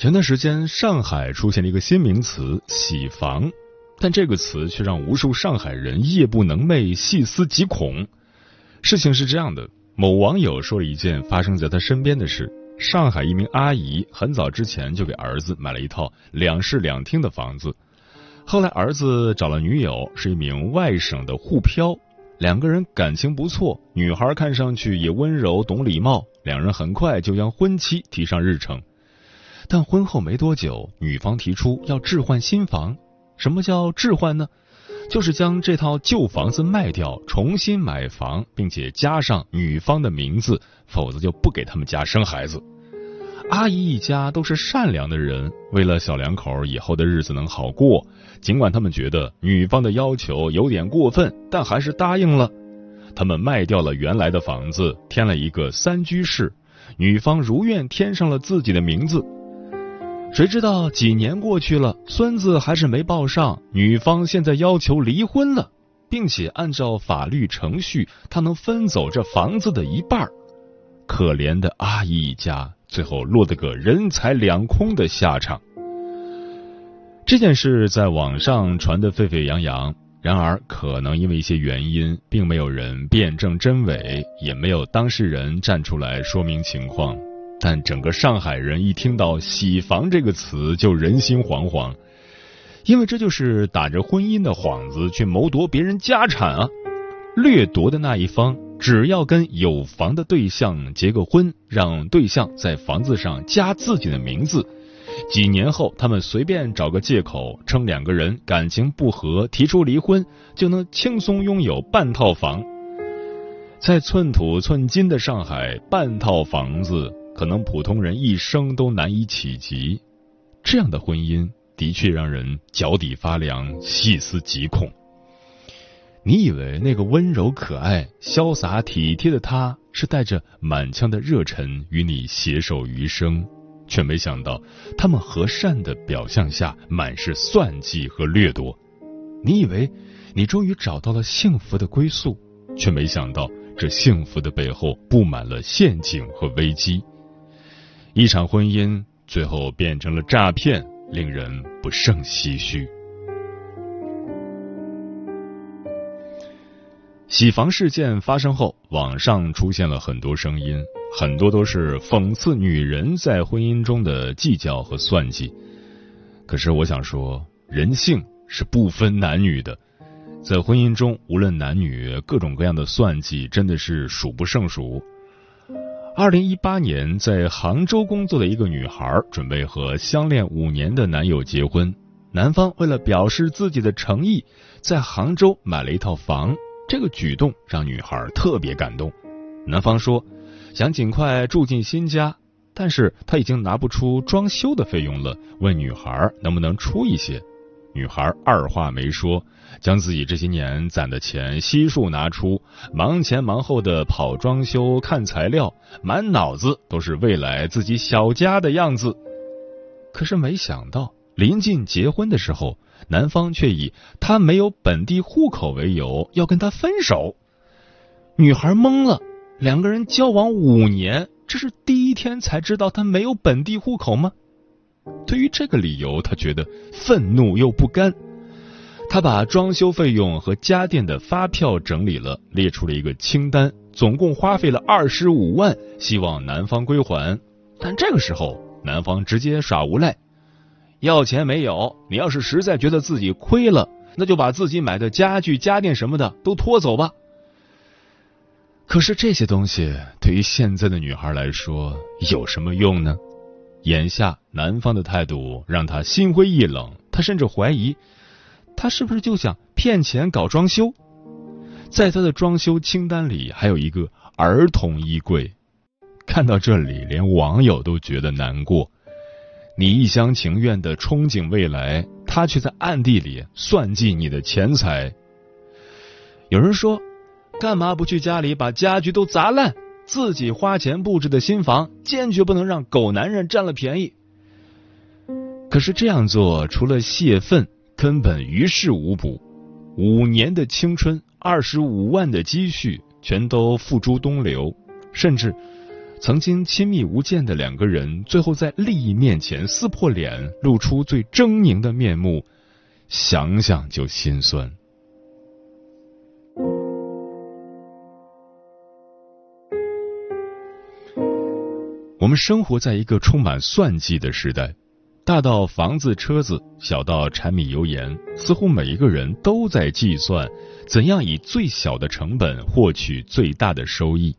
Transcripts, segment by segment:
前段时间，上海出现了一个新名词“洗房”，但这个词却让无数上海人夜不能寐、细思极恐。事情是这样的，某网友说了一件发生在他身边的事：上海一名阿姨很早之前就给儿子买了一套两室两厅的房子，后来儿子找了女友，是一名外省的沪漂，两个人感情不错，女孩看上去也温柔懂礼貌，两人很快就将婚期提上日程。但婚后没多久，女方提出要置换新房。什么叫置换呢？就是将这套旧房子卖掉，重新买房，并且加上女方的名字，否则就不给他们家生孩子。阿姨一家都是善良的人，为了小两口以后的日子能好过，尽管他们觉得女方的要求有点过分，但还是答应了。他们卖掉了原来的房子，添了一个三居室，女方如愿添上了自己的名字。谁知道几年过去了，孙子还是没抱上，女方现在要求离婚了，并且按照法律程序，她能分走这房子的一半可怜的阿姨一家，最后落得个人财两空的下场。这件事在网上传得沸沸扬扬，然而可能因为一些原因，并没有人辩证真伪，也没有当事人站出来说明情况。但整个上海人一听到“洗房”这个词，就人心惶惶，因为这就是打着婚姻的幌子去谋夺别人家产啊！掠夺的那一方只要跟有房的对象结个婚，让对象在房子上加自己的名字，几年后他们随便找个借口称两个人感情不和，提出离婚，就能轻松拥有半套房。在寸土寸金的上海，半套房子。可能普通人一生都难以企及，这样的婚姻的确让人脚底发凉、细思极恐。你以为那个温柔可爱、潇洒体贴的他，是带着满腔的热忱与你携手余生，却没想到他们和善的表象下满是算计和掠夺。你以为你终于找到了幸福的归宿，却没想到这幸福的背后布满了陷阱和危机。一场婚姻最后变成了诈骗，令人不胜唏嘘。洗房事件发生后，网上出现了很多声音，很多都是讽刺女人在婚姻中的计较和算计。可是我想说，人性是不分男女的，在婚姻中，无论男女，各种各样的算计真的是数不胜数。二零一八年，在杭州工作的一个女孩准备和相恋五年的男友结婚，男方为了表示自己的诚意，在杭州买了一套房。这个举动让女孩特别感动。男方说想尽快住进新家，但是他已经拿不出装修的费用了，问女孩能不能出一些。女孩二话没说，将自己这些年攒的钱悉数拿出，忙前忙后的跑装修、看材料，满脑子都是未来自己小家的样子。可是没想到，临近结婚的时候，男方却以他没有本地户口为由要跟他分手。女孩懵了，两个人交往五年，这是第一天才知道他没有本地户口吗？对于这个理由，他觉得愤怒又不甘。他把装修费用和家电的发票整理了，列出了一个清单，总共花费了二十五万，希望男方归还。但这个时候，男方直接耍无赖，要钱没有，你要是实在觉得自己亏了，那就把自己买的家具、家电什么的都拖走吧。可是这些东西对于现在的女孩来说有什么用呢？眼下男方的态度让她心灰意冷，她甚至怀疑他是不是就想骗钱搞装修。在他的装修清单里还有一个儿童衣柜，看到这里，连网友都觉得难过。你一厢情愿的憧憬未来，他却在暗地里算计你的钱财。有人说，干嘛不去家里把家具都砸烂，自己花钱布置的新房，坚决不能让狗男人占了便宜。可是这样做，除了泄愤，根本于事无补。五年的青春。二十五万的积蓄全都付诸东流，甚至曾经亲密无间的两个人，最后在利益面前撕破脸，露出最狰狞的面目，想想就心酸。我们生活在一个充满算计的时代。大到房子、车子，小到柴米油盐，似乎每一个人都在计算怎样以最小的成本获取最大的收益。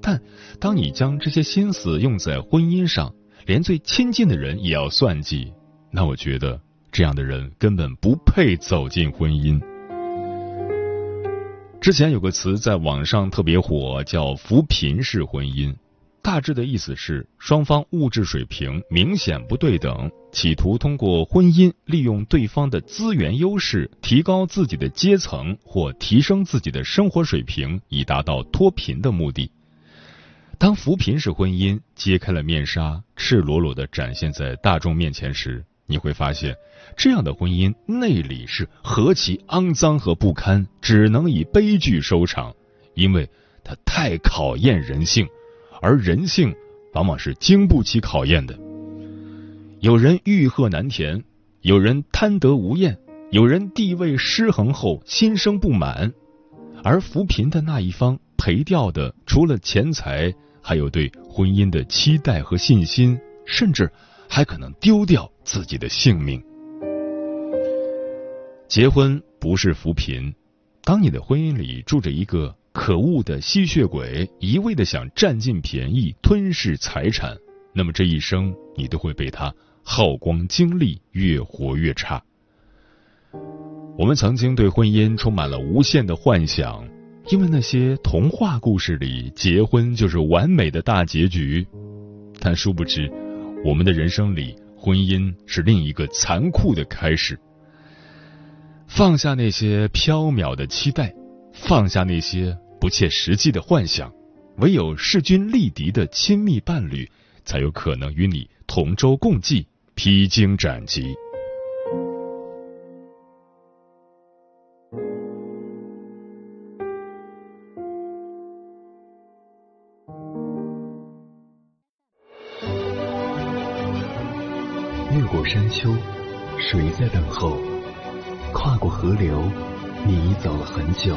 但当你将这些心思用在婚姻上，连最亲近的人也要算计，那我觉得这样的人根本不配走进婚姻。之前有个词在网上特别火，叫“扶贫式婚姻”。大致的意思是，双方物质水平明显不对等，企图通过婚姻利用对方的资源优势，提高自己的阶层或提升自己的生活水平，以达到脱贫的目的。当扶贫式婚姻揭开了面纱，赤裸裸的展现在大众面前时，你会发现，这样的婚姻内里是何其肮脏和不堪，只能以悲剧收场，因为它太考验人性。而人性往往是经不起考验的。有人欲壑难填，有人贪得无厌，有人地位失衡后心生不满，而扶贫的那一方赔掉的除了钱财，还有对婚姻的期待和信心，甚至还可能丢掉自己的性命。结婚不是扶贫，当你的婚姻里住着一个。可恶的吸血鬼一味的想占尽便宜、吞噬财产，那么这一生你都会被他耗光精力，越活越差。我们曾经对婚姻充满了无限的幻想，因为那些童话故事里结婚就是完美的大结局，但殊不知，我们的人生里婚姻是另一个残酷的开始。放下那些缥缈的期待，放下那些。不切实际的幻想，唯有势均力敌的亲密伴侣，才有可能与你同舟共济、披荆斩棘。越过山丘，谁在等候？跨过河流，你已走了很久。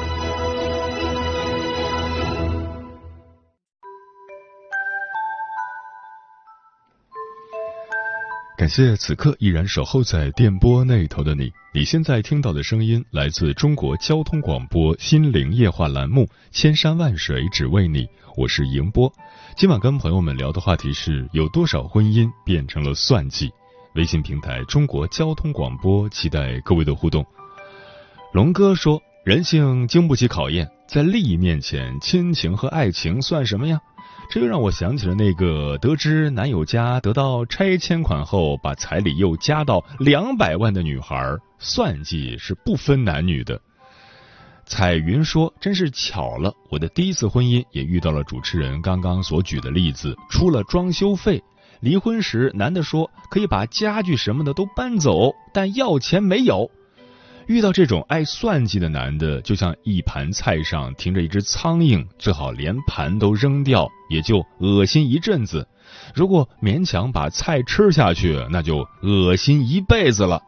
感谢此刻依然守候在电波那头的你。你现在听到的声音来自中国交通广播心灵夜话栏目《千山万水只为你》，我是迎波。今晚跟朋友们聊的话题是有多少婚姻变成了算计？微信平台中国交通广播，期待各位的互动。龙哥说：“人性经不起考验，在利益面前，亲情和爱情算什么呀？”这又让我想起了那个得知男友家得到拆迁款后，把彩礼又加到两百万的女孩，算计是不分男女的。彩云说：“真是巧了，我的第一次婚姻也遇到了主持人刚刚所举的例子，出了装修费。离婚时，男的说可以把家具什么的都搬走，但要钱没有。遇到这种爱算计的男的，就像一盘菜上停着一只苍蝇，最好连盘都扔掉，也就恶心一阵子。如果勉强把菜吃下去，那就恶心一辈子了。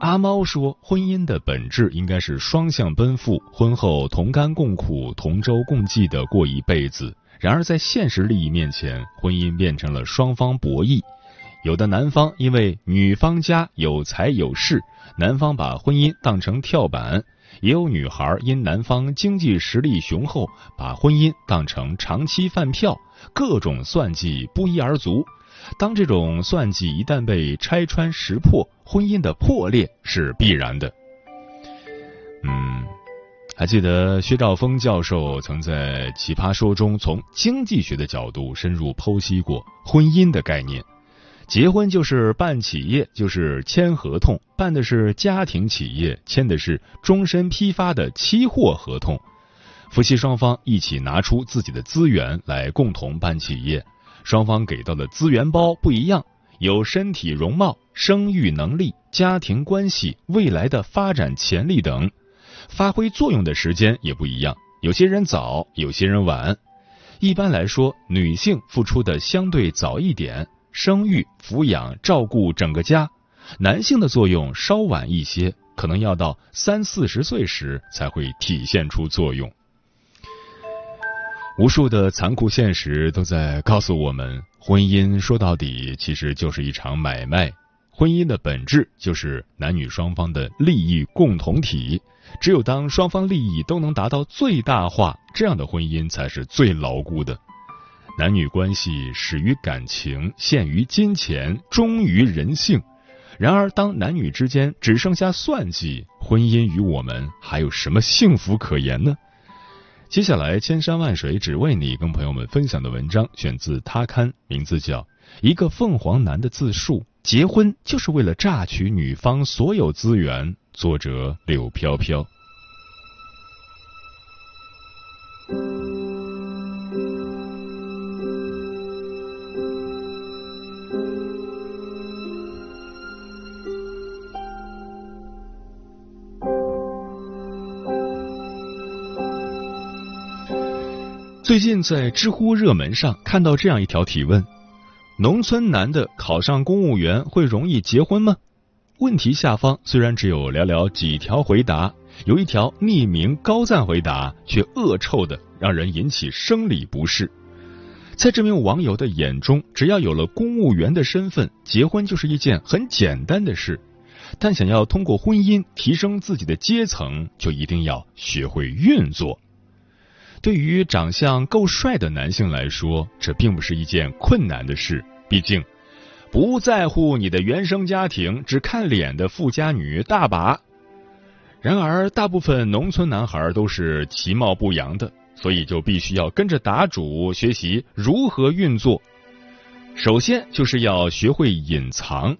阿猫说，婚姻的本质应该是双向奔赴，婚后同甘共苦、同舟共济的过一辈子。然而，在现实利益面前，婚姻变成了双方博弈。有的男方因为女方家有财有势，男方把婚姻当成跳板；也有女孩因男方经济实力雄厚，把婚姻当成长期饭票。各种算计不一而足。当这种算计一旦被拆穿识破，婚姻的破裂是必然的。嗯，还记得薛兆丰教授曾在《奇葩说》中从经济学的角度深入剖析过婚姻的概念。结婚就是办企业，就是签合同，办的是家庭企业，签的是终身批发的期货合同。夫妻双方一起拿出自己的资源来共同办企业。双方给到的资源包不一样，有身体容貌、生育能力、家庭关系、未来的发展潜力等，发挥作用的时间也不一样，有些人早，有些人晚。一般来说，女性付出的相对早一点，生育、抚养、照顾整个家；男性的作用稍晚一些，可能要到三四十岁时才会体现出作用。无数的残酷现实都在告诉我们，婚姻说到底其实就是一场买卖。婚姻的本质就是男女双方的利益共同体。只有当双方利益都能达到最大化，这样的婚姻才是最牢固的。男女关系始于感情，陷于金钱，忠于人性。然而，当男女之间只剩下算计，婚姻与我们还有什么幸福可言呢？接下来，千山万水只为你，跟朋友们分享的文章选自他刊，名字叫《一个凤凰男的自述》，结婚就是为了榨取女方所有资源。作者柳飘飘。最近在知乎热门上看到这样一条提问：农村男的考上公务员会容易结婚吗？问题下方虽然只有寥寥几条回答，有一条匿名高赞回答却恶臭的让人引起生理不适。在这名网友的眼中，只要有了公务员的身份，结婚就是一件很简单的事。但想要通过婚姻提升自己的阶层，就一定要学会运作。对于长相够帅的男性来说，这并不是一件困难的事。毕竟，不在乎你的原生家庭，只看脸的富家女大把。然而，大部分农村男孩都是其貌不扬的，所以就必须要跟着答主学习如何运作。首先，就是要学会隐藏。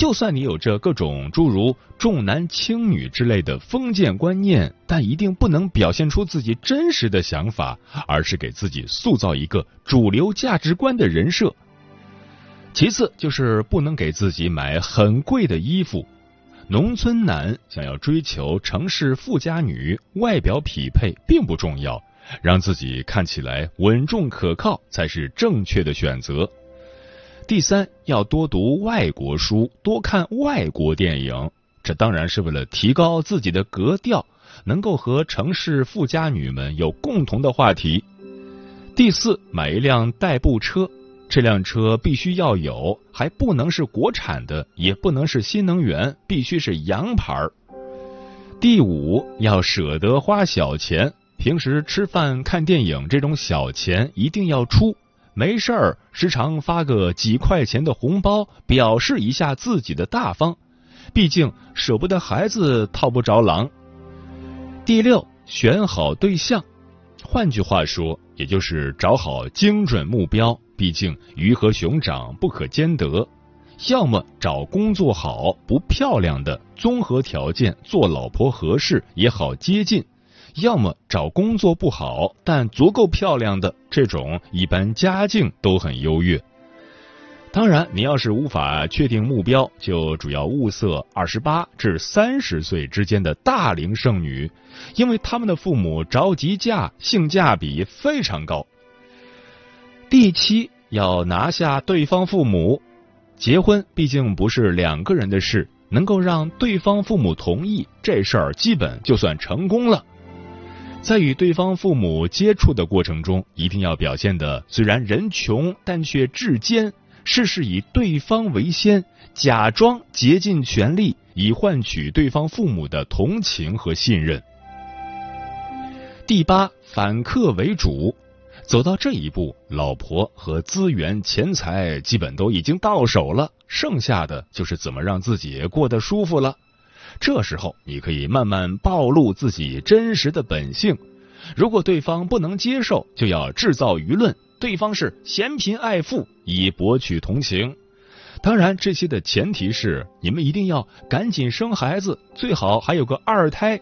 就算你有着各种诸如重男轻女之类的封建观念，但一定不能表现出自己真实的想法，而是给自己塑造一个主流价值观的人设。其次就是不能给自己买很贵的衣服。农村男想要追求城市富家女，外表匹配并不重要，让自己看起来稳重可靠才是正确的选择。第三，要多读外国书，多看外国电影，这当然是为了提高自己的格调，能够和城市富家女们有共同的话题。第四，买一辆代步车，这辆车必须要有，还不能是国产的，也不能是新能源，必须是洋牌儿。第五，要舍得花小钱，平时吃饭、看电影这种小钱一定要出。没事儿，时常发个几块钱的红包，表示一下自己的大方。毕竟舍不得孩子套不着狼。第六，选好对象，换句话说，也就是找好精准目标。毕竟鱼和熊掌不可兼得，要么找工作好不漂亮的，综合条件做老婆合适也好接近。要么找工作不好但足够漂亮的这种，一般家境都很优越。当然，你要是无法确定目标，就主要物色二十八至三十岁之间的大龄剩女，因为他们的父母着急嫁，性价比非常高。第七，要拿下对方父母。结婚毕竟不是两个人的事，能够让对方父母同意，这事儿基本就算成功了。在与对方父母接触的过程中，一定要表现的虽然人穷，但却志坚。事事以对方为先，假装竭尽全力，以换取对方父母的同情和信任。第八，反客为主，走到这一步，老婆和资源、钱财基本都已经到手了，剩下的就是怎么让自己过得舒服了。这时候，你可以慢慢暴露自己真实的本性。如果对方不能接受，就要制造舆论。对方是嫌贫爱富，以博取同情。当然，这些的前提是你们一定要赶紧生孩子，最好还有个二胎。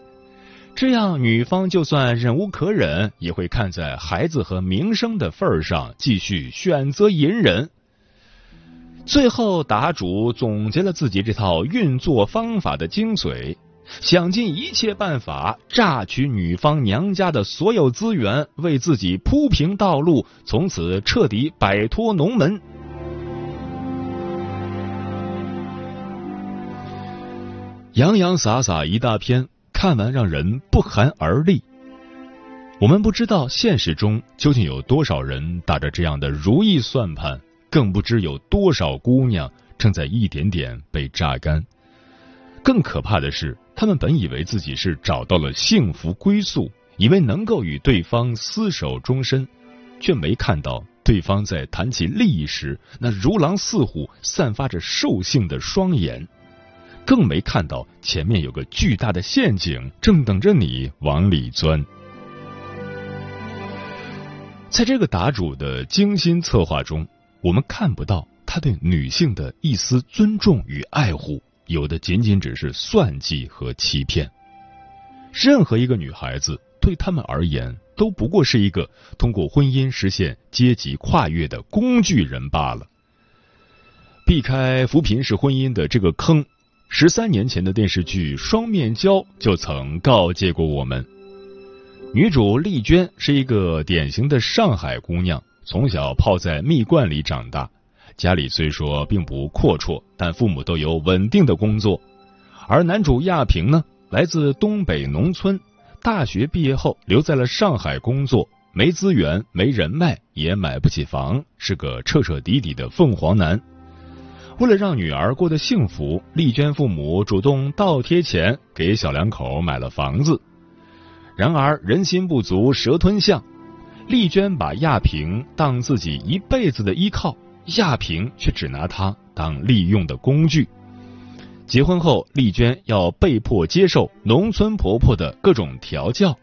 这样，女方就算忍无可忍，也会看在孩子和名声的份上，继续选择隐忍。最后，答主总结了自己这套运作方法的精髓。想尽一切办法榨取女方娘家的所有资源，为自己铺平道路，从此彻底摆脱农门。洋洋洒洒一大篇，看完让人不寒而栗。我们不知道现实中究竟有多少人打着这样的如意算盘，更不知有多少姑娘正在一点点被榨干。更可怕的是。他们本以为自己是找到了幸福归宿，以为能够与对方厮守终身，却没看到对方在谈起利益时那如狼似虎、散发着兽性的双眼，更没看到前面有个巨大的陷阱正等着你往里钻。在这个答主的精心策划中，我们看不到他对女性的一丝尊重与爱护。有的仅仅只是算计和欺骗，任何一个女孩子对他们而言都不过是一个通过婚姻实现阶级跨越的工具人罢了。避开扶贫式婚姻的这个坑，十三年前的电视剧《双面胶》就曾告诫过我们。女主丽娟是一个典型的上海姑娘，从小泡在蜜罐里长大。家里虽说并不阔绰，但父母都有稳定的工作。而男主亚平呢，来自东北农村，大学毕业后留在了上海工作，没资源、没人脉，也买不起房，是个彻彻底底的凤凰男。为了让女儿过得幸福，丽娟父母主动倒贴钱给小两口买了房子。然而人心不足蛇吞象，丽娟把亚平当自己一辈子的依靠。亚平却只拿她当利用的工具。结婚后，丽娟要被迫接受农村婆婆的各种调教，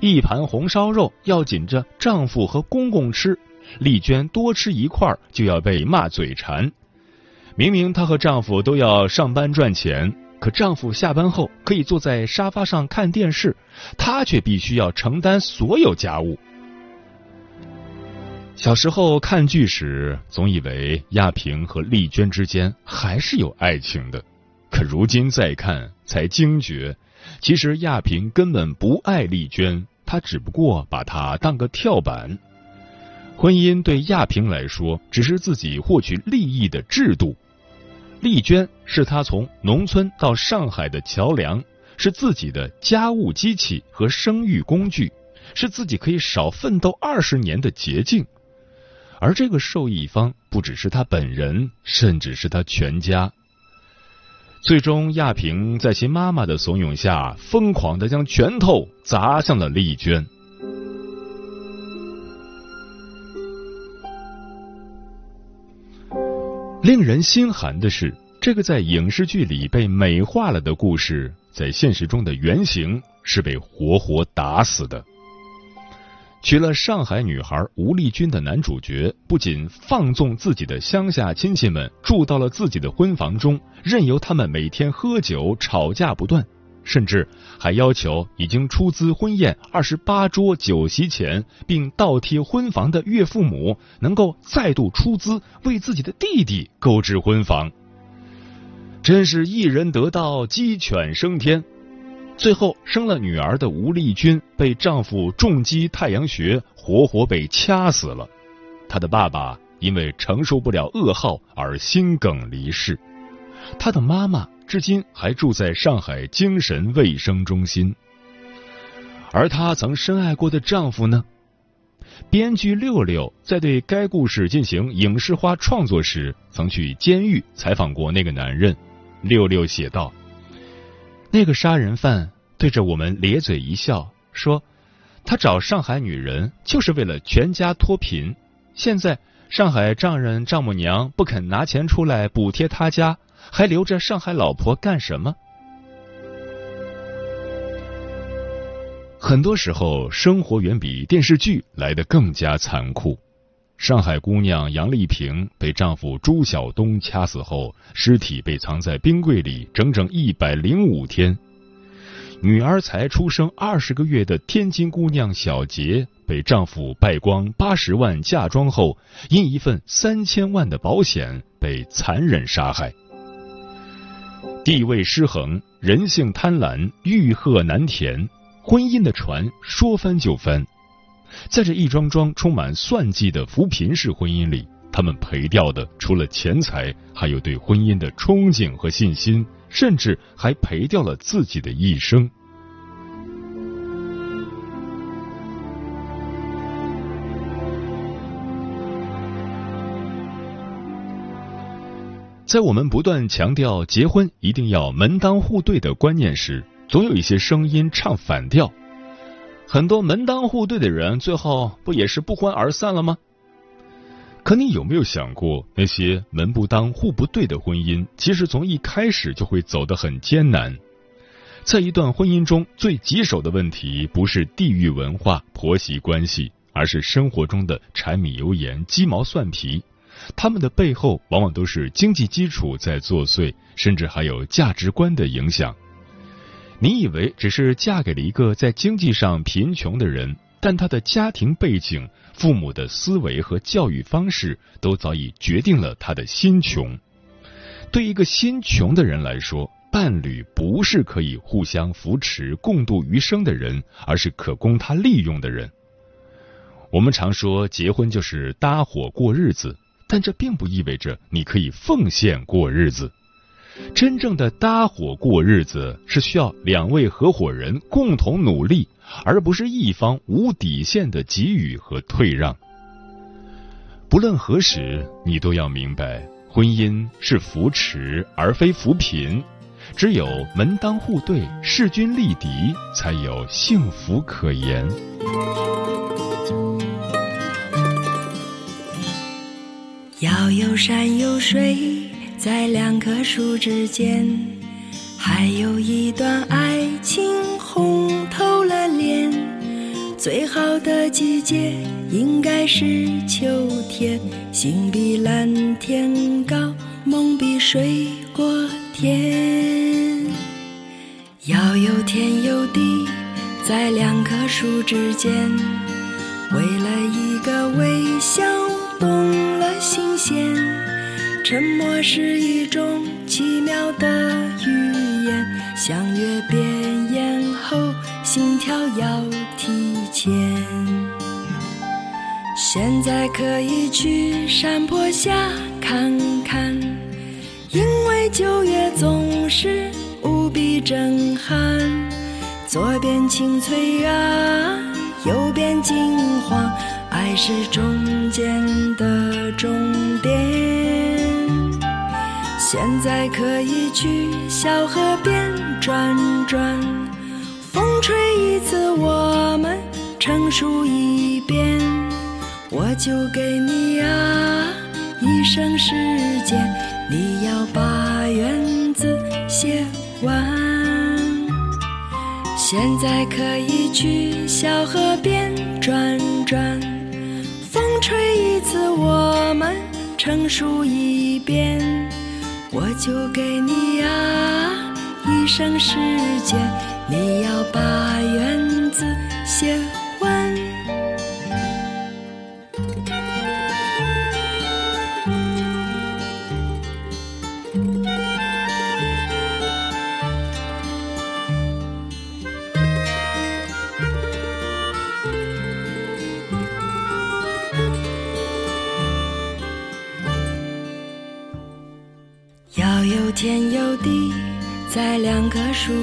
一盘红烧肉要紧着丈夫和公公吃，丽娟多吃一块就要被骂嘴馋。明明她和丈夫都要上班赚钱，可丈夫下班后可以坐在沙发上看电视，她却必须要承担所有家务。小时候看剧时，总以为亚平和丽娟之间还是有爱情的，可如今再看，才惊觉，其实亚平根本不爱丽娟，他只不过把她当个跳板。婚姻对亚平来说，只是自己获取利益的制度。丽娟是他从农村到上海的桥梁，是自己的家务机器和生育工具，是自己可以少奋斗二十年的捷径。而这个受益方不只是他本人，甚至是他全家。最终，亚平在其妈妈的怂恿下，疯狂的将拳头砸向了丽娟。令人心寒的是，这个在影视剧里被美化了的故事，在现实中的原型是被活活打死的。娶了上海女孩吴丽君的男主角，不仅放纵自己的乡下亲戚们住到了自己的婚房中，任由他们每天喝酒吵架不断，甚至还要求已经出资婚宴二十八桌酒席钱并倒贴婚房的岳父母，能够再度出资为自己的弟弟购置婚房。真是一人得道，鸡犬升天。最后生了女儿的吴丽君被丈夫重击太阳穴，活活被掐死了。她的爸爸因为承受不了噩耗而心梗离世。她的妈妈至今还住在上海精神卫生中心。而她曾深爱过的丈夫呢？编剧六六在对该故事进行影视化创作时，曾去监狱采访过那个男人。六六写道。那个杀人犯对着我们咧嘴一笑，说：“他找上海女人就是为了全家脱贫。现在上海丈人丈母娘不肯拿钱出来补贴他家，还留着上海老婆干什么？”很多时候，生活远比电视剧来得更加残酷。上海姑娘杨丽萍被丈夫朱晓东掐死后，尸体被藏在冰柜里整整一百零五天。女儿才出生二十个月的天津姑娘小杰被丈夫败光八十万嫁妆后，因一份三千万的保险被残忍杀害。地位失衡，人性贪婪，欲壑难填，婚姻的船说翻就翻。在这一桩桩充满算计的扶贫式婚姻里，他们赔掉的除了钱财，还有对婚姻的憧憬和信心，甚至还赔掉了自己的一生。在我们不断强调结婚一定要门当户对的观念时，总有一些声音唱反调。很多门当户对的人，最后不也是不欢而散了吗？可你有没有想过，那些门不当户不对的婚姻，其实从一开始就会走得很艰难。在一段婚姻中最棘手的问题，不是地域文化、婆媳关系，而是生活中的柴米油盐、鸡毛蒜皮。他们的背后，往往都是经济基础在作祟，甚至还有价值观的影响。你以为只是嫁给了一个在经济上贫穷的人，但他的家庭背景、父母的思维和教育方式都早已决定了他的心穷。对一个心穷的人来说，伴侣不是可以互相扶持、共度余生的人，而是可供他利用的人。我们常说结婚就是搭伙过日子，但这并不意味着你可以奉献过日子。真正的搭伙过日子是需要两位合伙人共同努力，而不是一方无底线的给予和退让。不论何时，你都要明白，婚姻是扶持而非扶贫。只有门当户对、势均力敌，才有幸福可言。要有山有水。在两棵树之间，还有一段爱情红透了脸。最好的季节应该是秋天，心比蓝天高，梦比水果甜。要有天有地，在两棵树之间，为了一个微笑动了心弦。沉默是一种奇妙的语言，相约变眼后，心跳要提前。现在可以去山坡下看看，因为九月总是无比震撼。左边青翠啊，右边金黄，爱是中间的终点。现在可以去小河边转转，风吹一次，我们成熟一遍。我就给你啊一生时间，你要把院子写完。现在可以去小河边转转，风吹一次，我们成熟一遍。我就给你呀。一生时间，你要把园子写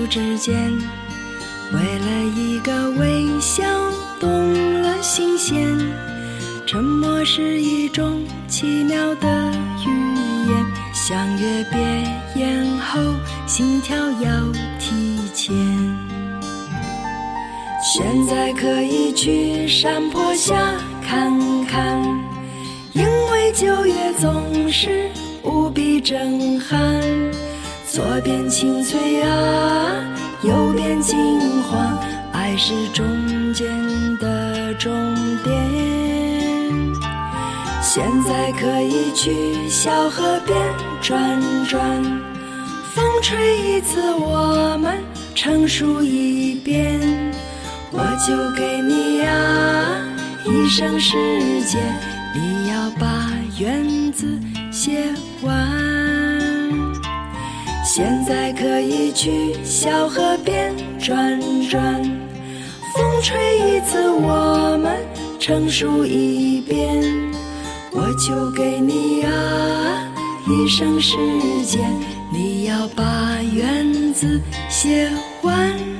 之间，为了一个微笑动了心弦。沉默是一种奇妙的语言，相约别言后，心跳要提前。现在可以去山坡下看看，因为九月总是。无比震撼，左边青翠啊，右边金黄，爱是中间的终点。现在可以去小河边转转，风吹一次，我们成熟一遍。我就给你呀一生时间，你要把园子。写完，现在可以去小河边转转，风吹一次，我们成熟一遍。我就给你啊一生时间，你要把院子写完。